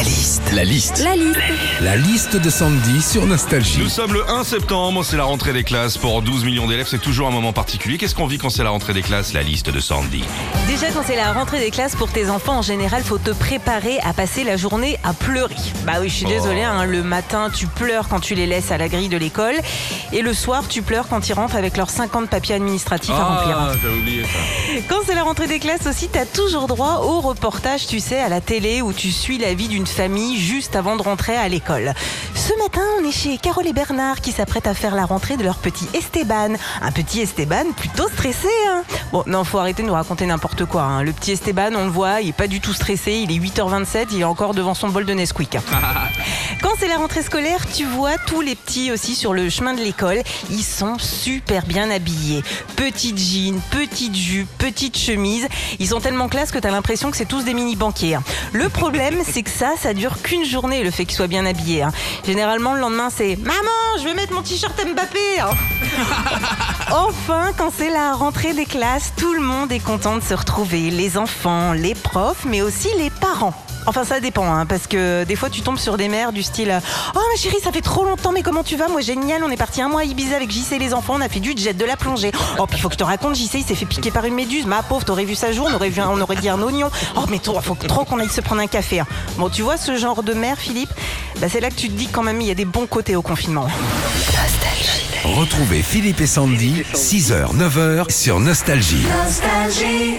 La liste. La liste. La liste. La liste de Sandy sur Nostalgie. Nous sommes le 1 septembre, c'est la rentrée des classes. Pour 12 millions d'élèves, c'est toujours un moment particulier. Qu'est-ce qu'on vit quand c'est la rentrée des classes La liste de Sandy? Déjà, quand c'est la rentrée des classes pour tes enfants, en général, faut te préparer à passer la journée à pleurer. Bah oui, je suis désolée, hein, le matin, tu pleures quand tu les laisses à la grille de l'école. Et le soir, tu pleures quand ils rentrent avec leurs 50 papiers administratifs à remplir. Ah, j'avais oublié ça. Quand c'est la rentrée des classes aussi, t'as toujours droit au reportage, tu sais, à la télé où tu suis la vie d'une famille juste avant de rentrer à l'école. Ce matin, on est chez Carole et Bernard qui s'apprêtent à faire la rentrée de leur petit Esteban. Un petit Esteban plutôt stressé, hein. Bon, non, faut arrêter de nous raconter n'importe quoi. hein. Le petit Esteban, on le voit, il est pas du tout stressé, il est 8h27, il est encore devant son bol de Nesquik. Quand c'est la rentrée scolaire, tu vois tous les petits aussi sur le chemin de l'école. Ils sont super bien habillés. Petite jean, petite jupe, petite chemise. Ils sont tellement classe que t'as l'impression que c'est tous des mini banquiers. hein. Le problème, c'est que ça, ça dure qu'une journée, le fait qu'ils soient bien habillés. hein. Généralement, le lendemain, c'est Maman, je vais mettre mon t-shirt Mbappé. hein. Enfin, quand c'est la rentrée des classes, tout le monde est content de se retrouver. Les enfants, les profs, mais aussi les parents. Enfin, ça dépend, hein, parce que des fois, tu tombes sur des mères du style Oh ma chérie, ça fait trop longtemps, mais comment tu vas? Moi, génial, on est parti un mois à Ibiza avec JC et les enfants, on a fait du jet, de la plongée. Oh, puis il faut que je te raconte, JC, il s'est fait piquer par une méduse. Ma pauvre, t'aurais vu sa jour, on aurait, vu un- on aurait dit un oignon. Oh, mais toi, faut trop qu'on aille se prendre un café. hein. Bon, tu vois ce genre de mère, Philippe? Bah, C'est là que tu te dis que quand même, il y a des bons côtés au confinement. Retrouvez Philippe et Sandy, 6h, 9h sur Nostalgie. Nostalgie.